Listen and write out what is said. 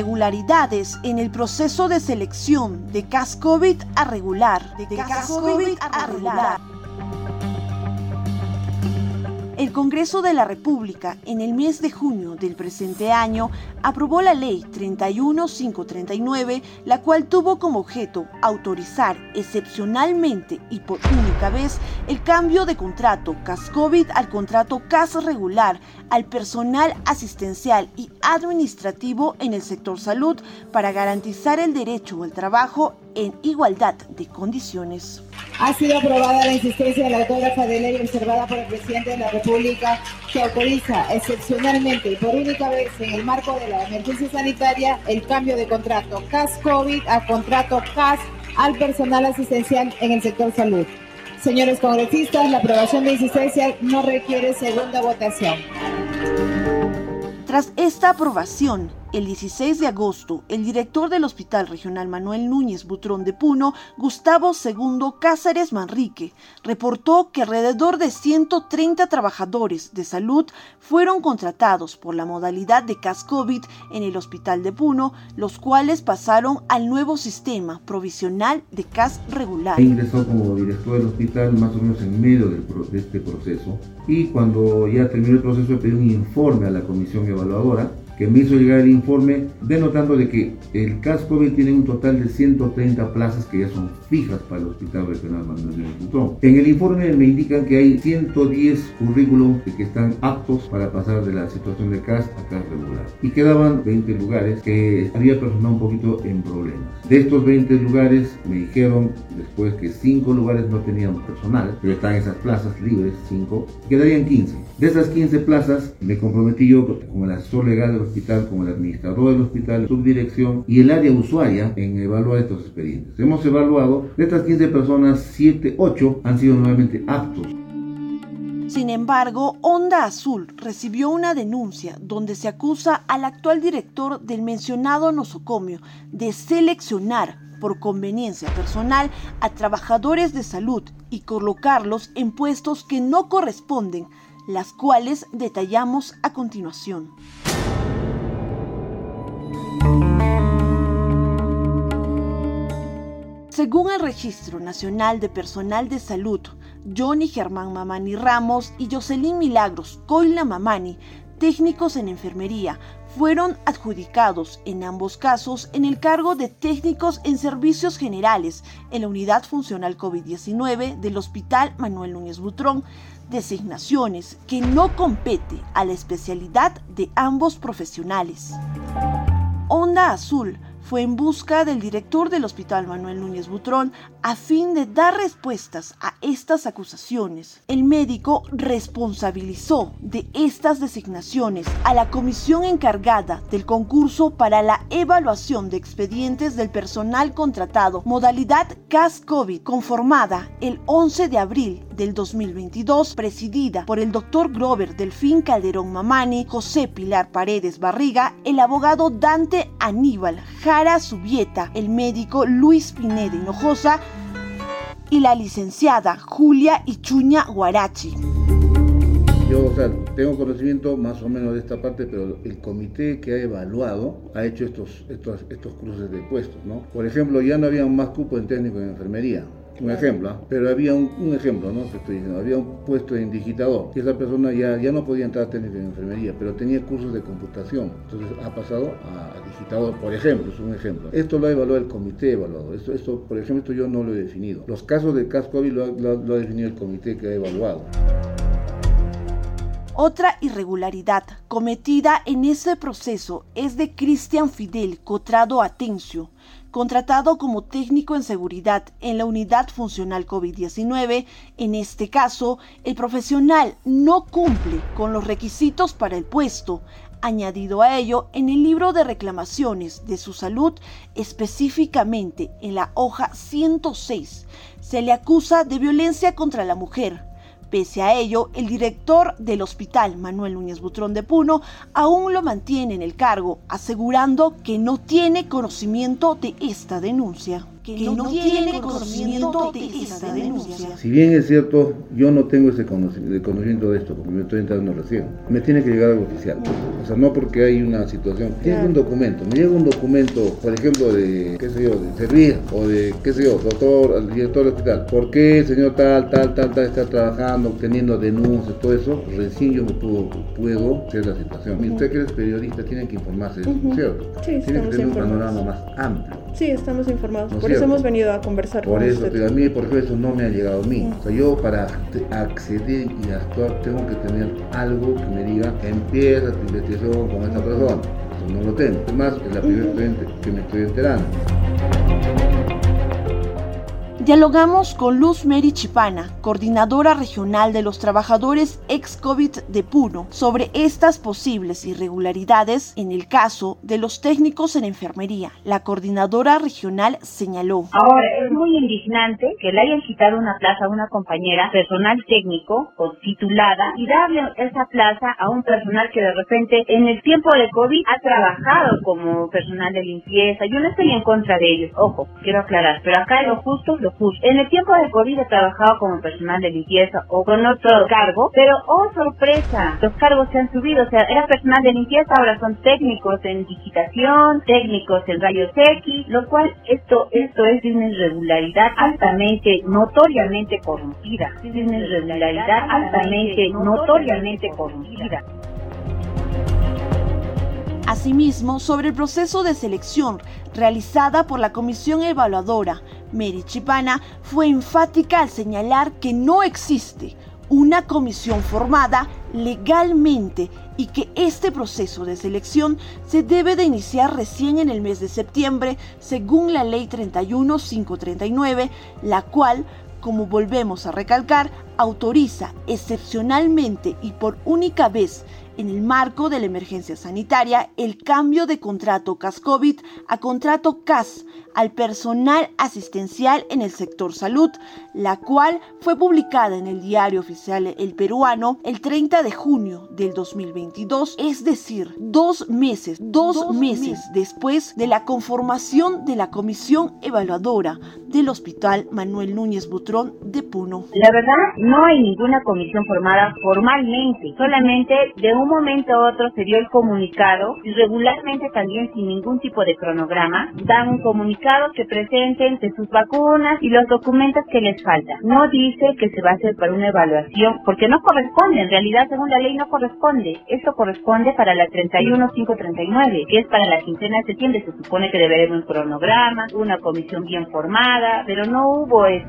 Irregularidades en el proceso de selección de CAS COVID a regular. De, COVID a regular. El Congreso de la República, en el mes de junio del presente año, aprobó la Ley 31539, la cual tuvo como objeto autorizar excepcionalmente y por única vez el cambio de contrato CAS-COVID al contrato CAS regular al personal asistencial y administrativo en el sector salud para garantizar el derecho al trabajo en igualdad de condiciones. Ha sido aprobada la insistencia de la autógrafa de ley observada por el presidente de la República que autoriza excepcionalmente y por única vez en el marco de la emergencia sanitaria el cambio de contrato CAS-COVID a contrato CAS al personal asistencial en el sector salud. Señores congresistas, la aprobación de insistencia no requiere segunda votación. Tras esta aprobación, el 16 de agosto, el director del Hospital Regional Manuel Núñez Butrón de Puno, Gustavo II Cáceres Manrique, reportó que alrededor de 130 trabajadores de salud fueron contratados por la modalidad de CAS COVID en el Hospital de Puno, los cuales pasaron al nuevo sistema provisional de CAS regular. Ingresó como director del hospital más o menos en medio de este proceso y cuando ya terminó el proceso pedí un informe a la comisión evaluadora que me hizo llegar el informe denotando de que el CAS COVID tiene un total de 130 plazas que ya son fijas para el Hospital Regional Manuel de En el informe me indican que hay 110 currículos que están aptos para pasar de la situación de CAS a CAS regular. Y quedaban 20 lugares que había personal un poquito en problemas. De estos 20 lugares me dijeron después que 5 lugares no tenían personal, pero están esas plazas libres, 5, quedarían 15. De esas 15 plazas me comprometí yo con el asesor legal de hospital, como el administrador del hospital, subdirección y el área usuaria en evaluar estos expedientes. Hemos evaluado de estas 15 personas, 7, 8 han sido nuevamente aptos. Sin embargo, Onda Azul recibió una denuncia donde se acusa al actual director del mencionado nosocomio de seleccionar por conveniencia personal a trabajadores de salud y colocarlos en puestos que no corresponden, las cuales detallamos a continuación. Según el Registro Nacional de Personal de Salud, Johnny Germán Mamani Ramos y Jocelyn Milagros Coila Mamani, técnicos en enfermería, fueron adjudicados en ambos casos en el cargo de técnicos en servicios generales en la unidad funcional COVID-19 del Hospital Manuel Núñez Butrón, designaciones que no compete a la especialidad de ambos profesionales. Onda Azul fue en busca del director del Hospital Manuel Núñez Butrón a fin de dar respuestas a estas acusaciones. El médico responsabilizó de estas designaciones a la comisión encargada del concurso para la evaluación de expedientes del personal contratado, modalidad CAS-COVID, conformada el 11 de abril del 2022, presidida por el doctor Grover Delfín Calderón Mamani, José Pilar Paredes Barriga, el abogado Dante Aníbal Jara Subieta, el médico Luis Pineda Hinojosa y la licenciada Julia Ichuña Guarachi. Yo, o sea, tengo conocimiento más o menos de esta parte, pero el comité que ha evaluado ha hecho estos, estos, estos cruces de puestos, ¿no? Por ejemplo, ya no había más cupo en técnico de enfermería un ejemplo, ¿ah? pero había un, ejemplo, ¿no? estoy diciendo, había un puesto de digitador y esa persona ya, ya no podía entrar a técnico de enfermería, pero tenía cursos de computación, entonces ha pasado a, digitador, por ejemplo, es un ejemplo. Esto lo ha evaluado el comité evaluado, esto, esto, por ejemplo, esto yo no lo he definido. Los casos de caso COVID lo, lo ha definido el comité que ha evaluado. Otra irregularidad cometida en ese proceso es de Cristian Fidel Cotrado Atencio, contratado como técnico en seguridad en la unidad funcional COVID-19. En este caso, el profesional no cumple con los requisitos para el puesto. Añadido a ello, en el libro de reclamaciones de su salud, específicamente en la hoja 106, se le acusa de violencia contra la mujer, Pese a ello, el director del hospital, Manuel Núñez Butrón de Puno, aún lo mantiene en el cargo, asegurando que no tiene conocimiento de esta denuncia. Que no tiene conocimiento de esta denuncia. Si bien es cierto, yo no tengo ese conocimiento de esto, porque me estoy entrando recién. Me tiene que llegar algo oficial. O sea, no porque hay una situación. Tiene un documento. Me llega un documento, por ejemplo, de, qué sé yo, de servir, o de, qué sé yo, doctor, al director del hospital. ¿Por qué el señor tal, tal, tal, tal está trabajando, obteniendo denuncias, todo eso? Recién yo me puedo, puedo hacer la situación. Y usted que es periodista tiene que informarse de eso, ¿cierto? Sí, tiene que tener un panorama más amplio. Sí, estamos informados. por eso hemos venido a conversar por con eso, usted. Pero a mí, por ejemplo, eso no me ha llegado a mí. O sea, yo para acceder y actuar tengo que tener algo que me diga empieza tu investigación con esta persona. Eso no lo tengo. Además, es la primera vez que me estoy enterando. Dialogamos con Luz Mary Chipana, coordinadora regional de los trabajadores ex-COVID de Puno, sobre estas posibles irregularidades en el caso de los técnicos en enfermería. La coordinadora regional señaló. Ahora, es muy indignante que le hayan quitado una plaza a una compañera, personal técnico o titulada, y darle esa plaza a un personal que de repente en el tiempo de COVID ha trabajado como personal de limpieza. Yo no estoy en contra de ellos, ojo, quiero aclarar, pero acá lo justo, lo en el tiempo de COVID he trabajado como personal de limpieza o con otro cargo, pero oh sorpresa, los cargos se han subido, o sea, era personal de limpieza, ahora son técnicos en digitación, técnicos en rayos X, lo cual esto esto es una irregularidad altamente, notoriamente corrompida. Es una irregularidad altamente, notoriamente corrompida. Asimismo, sobre el proceso de selección realizada por la comisión evaluadora, Mary Chipana fue enfática al señalar que no existe una comisión formada legalmente y que este proceso de selección se debe de iniciar recién en el mes de septiembre según la ley 31539, la cual, como volvemos a recalcar, autoriza excepcionalmente y por única vez en el marco de la emergencia sanitaria el cambio de contrato CAS-COVID a contrato CAS al personal asistencial en el sector salud, la cual fue publicada en el diario oficial El Peruano el 30 de junio del 2022, es decir, dos meses, dos, meses, después de la conformación de la comisión evaluadora del Hospital Manuel Núñez Butrón de Puno. La verdad, no hay ninguna comisión formada formalmente, solamente de un momento a otro se dio el comunicado y regularmente también sin ningún tipo de cronograma dan un comunicado que presenten de sus vacunas y los documentos que les faltan. No dice que se va a hacer para una evaluación porque no corresponde, en realidad según la ley no corresponde. Esto corresponde para la 31539, que es para la quincena de septiembre. Se supone que debe haber un cronograma, una comisión bien formada, pero no hubo eso.